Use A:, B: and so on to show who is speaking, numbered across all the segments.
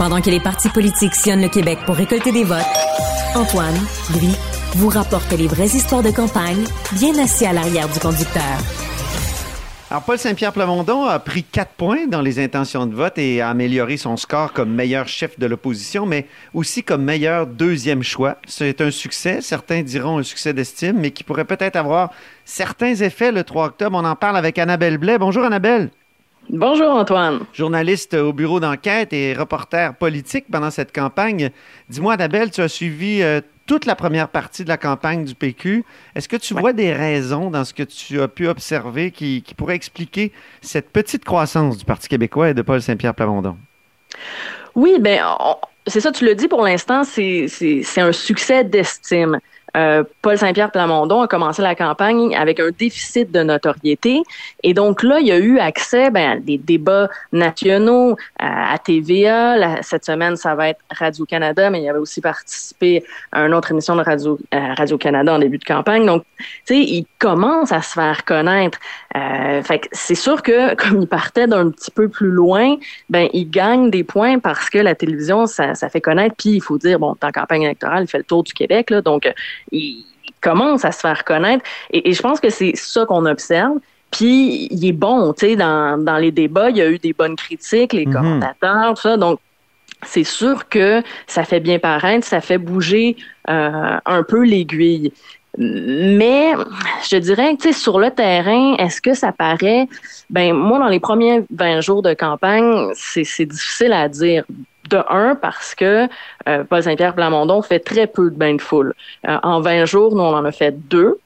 A: Pendant que les partis politiques sillonnent le Québec pour récolter des votes, Antoine, lui, vous rapporte les vraies histoires de campagne, bien assis à l'arrière du conducteur.
B: Alors, Paul Saint-Pierre Plamondon a pris quatre points dans les intentions de vote et a amélioré son score comme meilleur chef de l'opposition, mais aussi comme meilleur deuxième choix. C'est un succès, certains diront un succès d'estime, mais qui pourrait peut-être avoir certains effets le 3 octobre. On en parle avec Annabelle Blais. Bonjour Annabelle.
C: Bonjour Antoine.
B: Journaliste au bureau d'enquête et reporter politique pendant cette campagne. Dis-moi Annabelle, tu as suivi euh, toute la première partie de la campagne du PQ. Est-ce que tu vois des raisons dans ce que tu as pu observer qui, pourraient expliquer cette petite croissance du Parti québécois et de Paul Saint-Pierre Plamondon?
C: Oui, ben c'est ça, tu le dis pour l'instant, c'est un succès d'estime. Euh, Paul Saint-Pierre Plamondon a commencé la campagne avec un déficit de notoriété. Et donc là, il y a eu accès ben, à des débats nationaux, à, TVA. cette semaine, ça va être Radio-Canada, mais il avait aussi participé à une autre émission de Radio, euh, Radio-Canada en début de campagne. Donc, tu sais, il commence à se faire connaître. Euh, fait c'est sûr que comme il partait d'un petit peu plus loin, ben il gagne des points parce que la télévision, ça, ça fait connaître. Puis il faut dire, bon, en campagne électorale, il fait le tour du Québec, là, donc il commence à se faire connaître. Et, je pense que c'est ça qu'on observe. Puis il est bon, tu sais, dans, dans les débats, il y a eu des bonnes critiques, les mhm. commentateurs, tout ça. Donc, c'est sûr que ça fait bien paraître, ça fait bouger euh, un peu l'aiguille. Mais je dirais que sur le terrain, est-ce que ça paraît? Ben moi dans les premiers 20 jours de campagne, c'est difficile à dire. De un, parce que euh, Paul Saint-Pierre Plamondon fait très peu de bains de foule. Euh, en 20 jours, nous, on en a fait deux.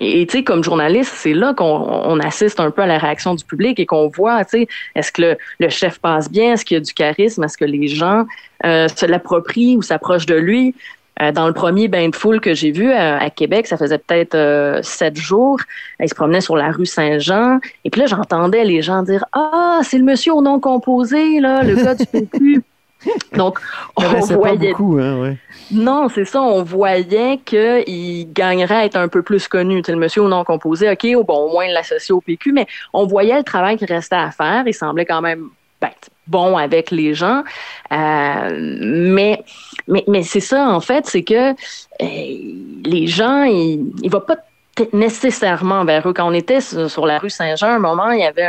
C: Et tu sais, comme journaliste, c'est là qu'on assiste un peu à la réaction du public et qu'on voit, tu sais, est-ce que le, chef passe bien, est-ce qu'il y a du charisme, est-ce que les gens euh, se l'approprient ou s'approchent de lui? Euh, dans le premier bain de foule que j'ai vu euh, à, Québec, ça faisait peut-être sept jours. Il se promenait sur la rue Saint-Jean. Et puis là, j'entendais les gens dire Ah, c'est le monsieur au nom composé, là, le gars du PQ. Donc, on voyait.
B: Pas beaucoup, hein, ouais.
C: Non, c'est ça. On voyait qu'il gagnerait à être un peu plus connu. Tu le monsieur au nom composé, OK, bon, au moins l'associer au PQ, mais on voyait le travail qui restait à faire. Il semblait quand même ben, bon avec les gens. Euh, mais mais, mais c'est ça, en fait, c'est que euh, les gens, ils ne vont pas nécessairement vers eux. Quand on était sur, la rue Saint-Jean, un moment, il y avait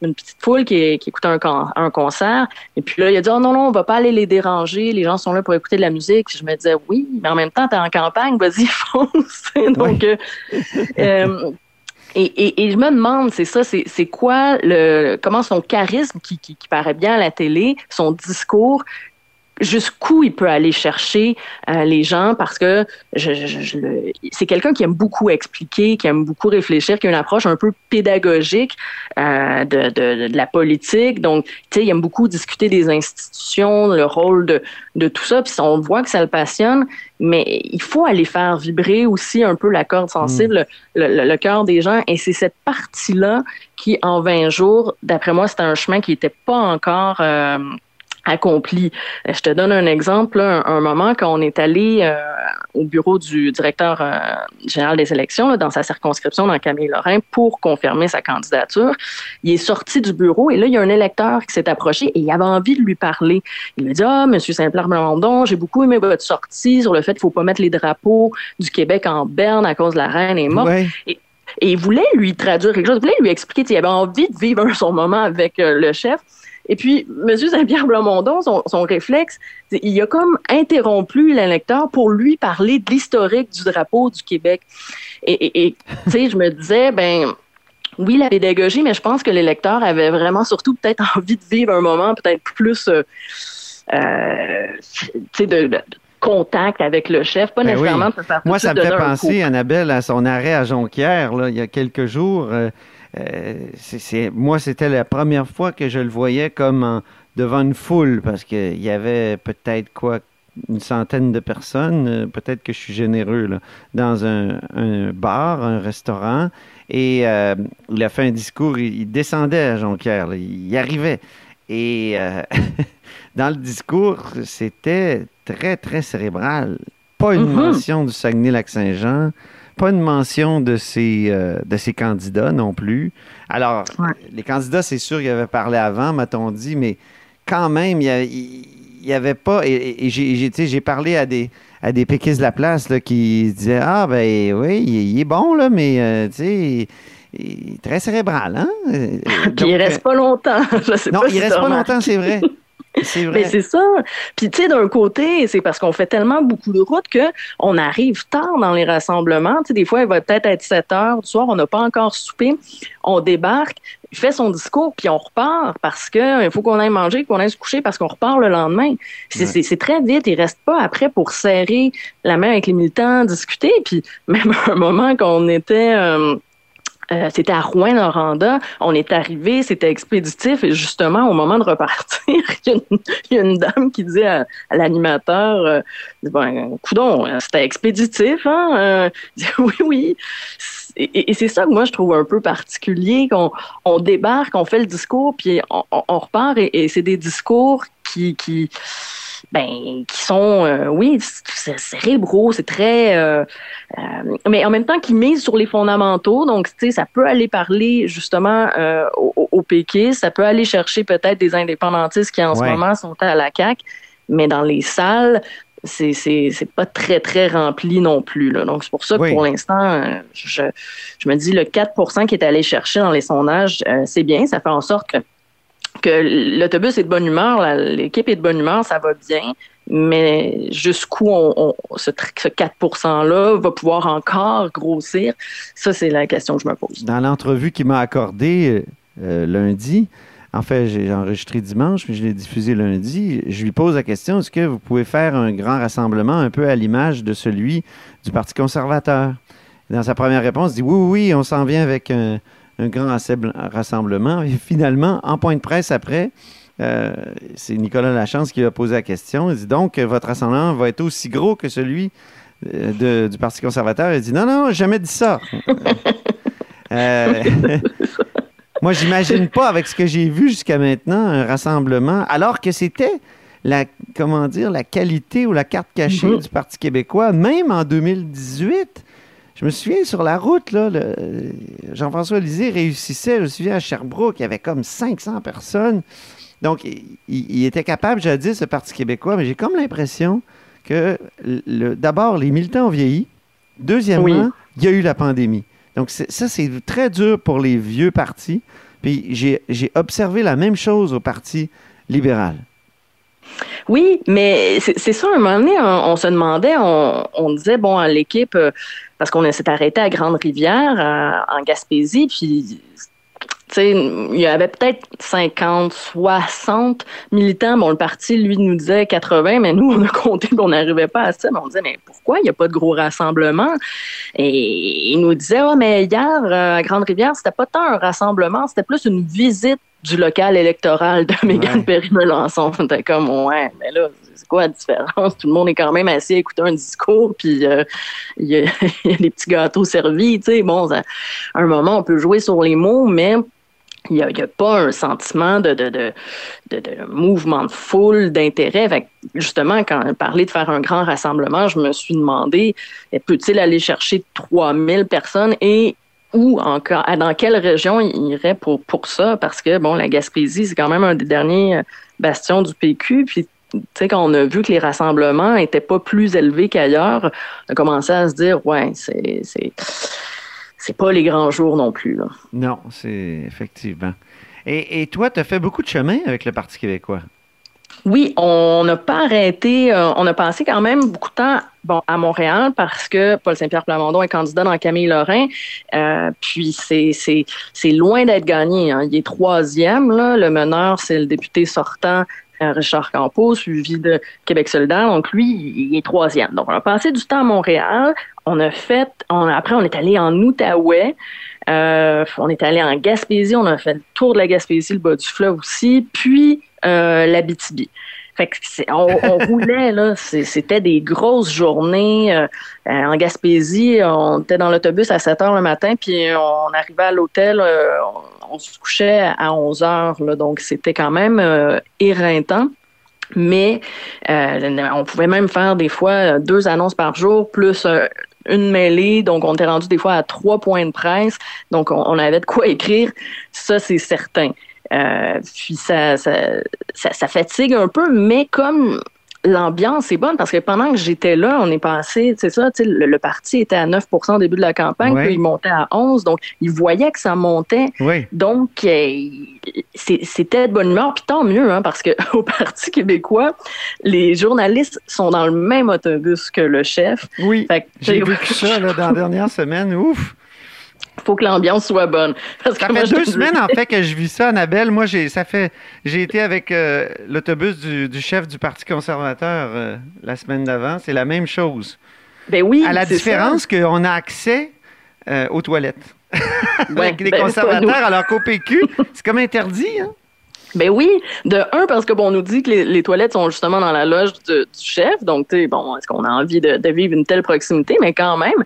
C: une, petite, foule qui, écoutait un, un, concert. Et puis là, il a dit, oh non, non, on va pas aller les déranger. Les gens sont là pour écouter de la musique. je me disais, oui, mais en même temps, tu es en campagne, vas-y, fonce. Donc, euh, et, et, je me demande, c'est ça, c'est quoi le comment son charisme qui, qui, qui, paraît bien à la télé, son discours, jusqu'où il peut aller chercher euh, les gens parce que je, je, c'est quelqu'un qui aime beaucoup expliquer, qui aime beaucoup réfléchir, qui a une approche un peu pédagogique euh, de, de, de, la politique. Donc, tu sais, il aime beaucoup discuter des institutions, le rôle de, de tout ça. Puis on voit que ça le passionne, mais il faut aller faire vibrer aussi un peu la corde sensible, mm. le, le, cœur des gens. Et c'est cette partie-là qui, en 20 jours, d'après moi, c'était un chemin qui n'était pas encore... Euh, accompli. Je te donne un exemple. un, moment, quand on est allé euh, au bureau du directeur euh, général des élections, dans sa circonscription, dans Camille Lorrain, pour confirmer sa candidature, il est sorti du bureau et là, il y a un électeur qui s'est approché et il avait envie de lui parler. Il lui a dit, ah, Monsieur Saint-Pierre Blandon, j'ai beaucoup aimé votre sortie sur le fait qu'il faut pas mettre les drapeaux du Québec en berne à cause de la reine est morte. Et, il voulait lui traduire quelque chose, il voulait lui expliquer, il avait envie de vivre son moment avec euh, le chef. Et puis, M. Saint-Pierre Blamondon, son, son réflexe, il a comme interrompu l'électeur pour lui parler de l'historique du drapeau du Québec. Et, tu sais, je me disais, ben, oui, la pédagogie, mais je pense que l'électeur avait vraiment surtout peut-être envie de vivre un moment peut-être plus, euh, euh, tu sais, de, de contact avec le chef, pas
B: Ben
C: nécessairement
B: oui.
C: de se faire
B: Moi, ça me fait penser. Annabelle, à son arrêt à Jonquière, là, il y a quelques jours. Euh, c'est- c'est- moi, c'était la première fois que je le voyais comme en- devant une foule, parce qu'il y avait peut-être quoi une centaine de personnes, euh, peut-être que je suis généreux, là, dans un, un bar, un restaurant, et euh, il a fait un discours, il, il descendait à Jonquière, là, il y arrivait. Et euh, dans le discours, c'était très, très cérébral. Pas une
C: Mhm.
B: mention du Saguenay-Lac-Saint-Jean, pas une mention de ses, euh, de ses candidats non plus. Alors,
C: Ouais.
B: les candidats, c'est sûr qu'ils avaient parlé avant, m'a-t-on dit, mais quand même, il y a- il il y avait pas. Et, j'ai- parlé à des, à des péquistes de la place là, qui disaient Ah, ben oui, il, il est bon, là, mais euh, tu sais, il- est très cérébral, hein? Euh,
C: Puis
B: donc,
C: il reste pas longtemps. Je sais
B: non,
C: pas
B: il
C: si
B: reste pas
C: remarqué.
B: longtemps, c'est vrai. C'est vrai.
C: Mais c'est ça. Puis tu sais, d'un côté, c'est parce qu'on fait tellement beaucoup de routes que on arrive tard dans les rassemblements. Tu sais, des fois, il va peut-être être 7 heures du soir, on n'a pas encore soupé, on débarque, il fait son discours, puis on repart parce que il faut qu'on aille manger, qu'on aille se coucher parce qu'on repart le lendemain. C'est
B: Ouais.
C: très vite. Il reste pas après pour serrer la main avec les militants, discuter. Puis même à un moment qu'on était euh, euh, c'était à Rouen-Noranda. On est arrivé, c'était expéditif. Et justement, au moment de repartir, il y, a une- dame qui dit à, l'animateur euh, ben, Coudon, euh, c'était expéditif, hein? Oui, oui. Et, c'est ça que moi, je trouve un peu particulier, qu'on on débarque, on fait le discours, puis on, repart, et, c'est des discours qui ben, qui sont, euh, oui, c'est cérébraux, c'est très, euh, euh, mais en même temps qui misent sur les fondamentaux. Donc, tu sais, ça peut aller parler justement euh, au, au PQ, ça peut aller chercher peut-être des indépendantistes qui en ce moment sont à la CAQ, mais dans les salles, c'est c'est c'est pas très très rempli non plus là. Donc c'est pour ça que
B: Oui.
C: pour l'instant euh, je je me dis le 4% qui est allé chercher dans les sondages euh, c'est bien, ça fait en sorte que que l'autobus est de bonne humeur, l'équipe est de bonne humeur, ça va bien, mais jusqu'où ce, tr- ce 4%-là va pouvoir encore grossir, ça, c'est la question que je me pose.
B: Dans l'entrevue qu'il m'a accordée euh, lundi, en fait, j'ai enregistré dimanche, mais je l'ai diffusé lundi. Je lui pose la question est-ce que vous pouvez faire un grand rassemblement un peu à l'image de celui du Parti conservateur? Dans sa première réponse, il dit oui, oui, on s'en vient avec un, un grand rassembl- rassemblement. Et finalement, en point de presse après, euh, c'est Nicolas Lachance qui a posé la question. Il dit donc, euh, votre rassemblement va être aussi gros que celui euh, de- du Parti conservateur. Il dit non, non, jamais dit ça. Euh, moi, j'imagine pas avec ce que j'ai vu jusqu'à maintenant un rassemblement, alors que c'était la comment dire la qualité ou la carte cachée
C: Mhm.
B: du Parti québécois, même en 2018. Je me souviens sur la route, là, Jean-François Lisée réussissait, je me souviens à Sherbrooke, il y avait comme 500 personnes. Donc, il, il était capable jadis, ce Parti québécois, mais j'ai comme l'impression que le- d'abord, les militants ont vieilli. Deuxièmement,
C: Oui.
B: il y a eu la pandémie. Donc, ça, c'est très dur pour les vieux partis. Puis, j'ai observé la même chose au Parti libéral.
C: Oui, mais c'est ça, un moment donné, on, se demandait, on, disait, bon, l'équipe, euh, parce qu'on s'est arrêté à Grande-Rivière, en Gaspésie, puis, tu sais, il y avait peut-être 50, 60 militants. Bon, le parti, lui, nous disait 80, mais nous, on a compté, on n'arrivait pas à ça. Mais on disait, mais pourquoi il n'y a pas de gros rassemblement? Et il nous disait, ah, mais hier, euh, à Grande-Rivière, c'était pas tant un rassemblement, c'était plus une visite du local électoral de Mégane
B: Ouais.
C: Perry-Melançon. C'était comme, ouais, mais là, c'est quoi la différence? Tout le monde est quand même assis à écouter un discours, puis euh, il y, a, il y a des petits gâteaux servis, tu sais. Bon, ça- à un moment, on peut jouer sur les mots, mais il n'y a, pas un sentiment de, de, de, de, de mouvement de foule, d'intérêt. Justement, quand parlait de faire un grand rassemblement, je me suis demandé, peut-il aller chercher 3000 personnes et où encore, dans quelle région il irait pour, ça? Parce que, bon, la Gaspésie, c'est quand même un des derniers euh, bastions du PQ. Puis, tu sais, quand on a vu que les rassemblements n'étaient pas plus élevés qu'ailleurs, on a commencé à se dire, ouais, c'est, c'est, pas les grands jours non plus.
B: Non, c'est effectivement. Et, et toi, tu as fait beaucoup de chemin avec le Parti québécois?
C: Oui, on n'a pas arrêté. euh, on a passé quand même beaucoup de temps à Montréal parce que Paul Saint-Pierre Plamondon est candidat dans Camille Lorrain. Euh, puis c'est, loin d'être gagné. hein. Il est troisième. Le meneur, c'est le député sortant euh, Richard Campos, suivi de Québec solidaire. Donc lui, il est troisième. Donc on a passé du temps à Montréal. On a fait. on- après, on est allé en Outaouais. On est allé en Gaspésie. On a fait le tour de la Gaspésie, le bas du fleuve aussi. Puis euh, l'Abitibi. Fait que c'est- on, on roulait là, c'était des grosses journées euh, en Gaspésie. On était dans l'autobus à 7 heures le matin, puis on arrivait à l'hôtel, euh, on, on se couchait à 11 heures. Là, donc c'était quand même euh, éreintant. Mais on pouvait même faire des fois deux annonces par jour plus une mêlée. Donc on était rendu des fois à trois points de presse. Donc on, on avait de quoi écrire. Ça c'est certain. Euh, puis ça, ça, ça, ça fatigue un peu, mais comme l'ambiance est bonne, parce que pendant que j'étais là, on est passé, c'est ça, tu sais, le, le parti était à 9% au début de la campagne,
B: Ouais.
C: puis il montait à 11, donc il voyait que ça montait. Donc, euh, c'était de bonne humeur, puis tant mieux, hein, parce que au Parti québécois, les journalistes sont dans le même autobus que le chef.
B: Oui. J'ai vécu ça là, dans la dernière semaine. Ouf!
C: Faut que l'ambiance soit bonne. Parce
B: Ça
C: que
B: fait deux semaines en fait que je vis ça, Annabelle. Moi, j'ai ça fait j'ai été avec euh, l'autobus du, du chef du Parti conservateur euh, la semaine d'avant. C'est la même chose.
C: Ben oui.
B: À la différence qu'on a accès euh, aux toilettes.
C: Ouais,
B: avec les
C: ben,
B: conservateurs, alors qu'au PQ, c'est comme interdit. Hein?
C: Ben oui, de un, parce que bon, on nous dit que les, toilettes sont justement dans la loge du, chef, donc tu sais, bon, est-ce qu'on a envie de, vivre une telle proximité, mais quand même.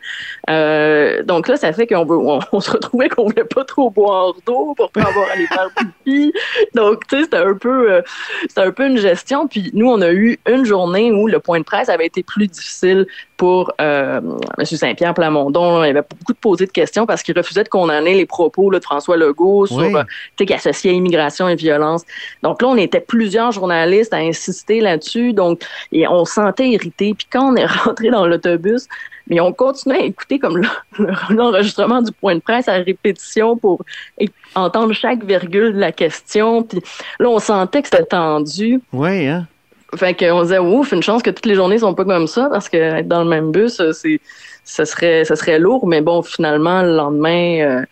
C: Euh, donc là, ça fait qu'on veut, on, on se retrouvait qu'on voulait pas trop boire d'eau pour pas avoir à aller faire pipi. Donc tu sais, c'était un peu, euh, c'était un peu une gestion. Puis nous, on a eu une journée où le point de presse avait été plus difficile pour euh, M. Saint-Pierre Plamondon. Il y avait beaucoup de posées de questions parce qu'il refusait de condamner les propos là, de François Legault sur
B: Oui.
C: euh, qui associait immigration et violence. Donc là, on était plusieurs journalistes à insister là-dessus. Donc, et on se sentait irrité. Puis quand on est rentré dans l'autobus, mais on continuait à écouter comme le- le- l'enregistrement du point de presse à répétition pour entendre chaque virgule de la question. Puis là, on sentait que c'était tendu.
B: Oui, hein?
C: Fait qu'on disait, ouf, une chance que toutes les journées sont pas comme ça, parce que être dans le même bus, euh, c'est, ce serait, ce serait lourd. Mais bon, finalement, le lendemain, euh,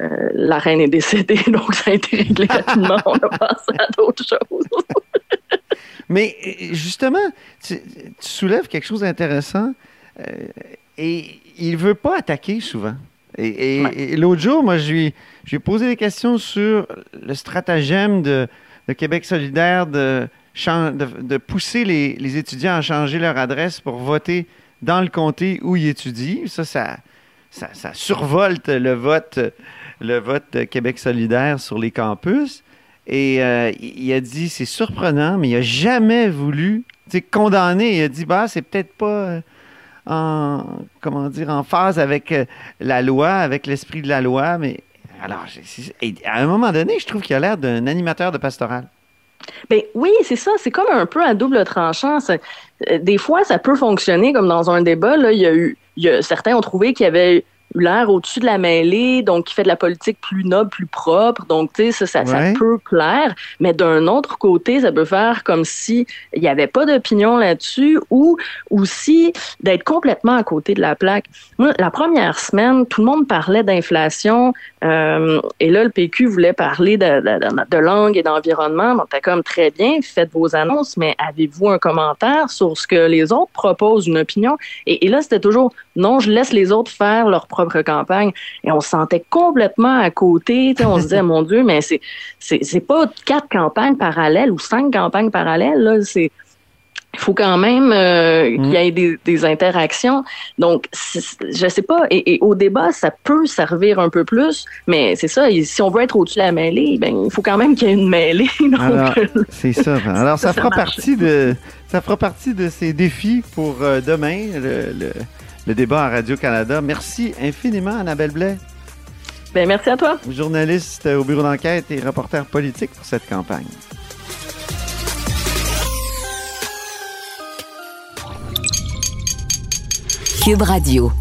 C: euh, la reine est décédée, donc ça a été réglé rapidement. On a passé à d'autres choses.
B: Mais justement, tu, tu soulèves quelque chose d'intéressant. euh, et il veut pas attaquer souvent. Et, et-
C: Ouais.
B: et l'autre jour, moi, je lui, je lui ai posé des questions sur le stratagème de, de Québec solidaire de, de, pousser les, les étudiants à changer leur adresse pour voter dans le comté où ils étudient. Ça, ça, ça, survolte le vote, le vote Québec solidaire sur les campus. Et euh, il a dit, c'est surprenant, mais il n'a jamais voulu condamner. Il a dit, bah, c'est peut-être pas euh, en, comment dire, en phase avec euh, la loi, avec l'esprit de la loi, mais alors, à un moment donné, je trouve qu'il a l'air d'un animateur de pastoral.
C: Ben oui, c'est ça. C'est comme un peu à double tranchant. Euh, des fois, ça peut fonctionner comme dans un débat. Là, il y a eu, il y a, certains ont trouvé qu'il y avait l'air au-dessus de la mêlée, donc qui fait de la politique plus noble, plus propre. Donc, tu sais, ça, ça, peut plaire. Mais d'un autre côté, ça peut faire comme si il n'y avait pas d'opinion là-dessus ou aussi d'être complètement à côté de la plaque. Moi, la première semaine, tout le monde parlait d'inflation. euh, et là, le PQ voulait parler de, de, langue et d'environnement. Donc, t'as comme très bien, faites vos annonces, mais avez-vous un commentaire sur ce que les autres proposent, une opinion? Et, et là, c'était toujours, non, je laisse les autres faire leur propre campagne. Et on se sentait complètement à côté. On se disait, mon Dieu, mais c'est, c'est, c'est pas quatre campagnes parallèles ou cinq campagnes parallèles. Là, c'est, il faut quand même euh,
B: Mm.
C: qu'il y ait des, des interactions. Donc, je sais pas. Et, et au débat, ça peut servir un peu plus, mais c'est ça. Si on veut être au-dessus de la mêlée, ben il faut quand même qu'il y ait une mêlée. Donc,
B: Alors, c'est ça. Alors, ça,
C: Ça, ça
B: fera
C: marche.
B: partie de, ça fera partie de ces défis pour euh, demain, le, le- le débat à Radio-Canada. Merci infiniment, Annabelle Blais,
C: ben merci à toi.
B: journaliste au bureau d'enquête et reporter politique pour cette campagne.
D: Cube Radio.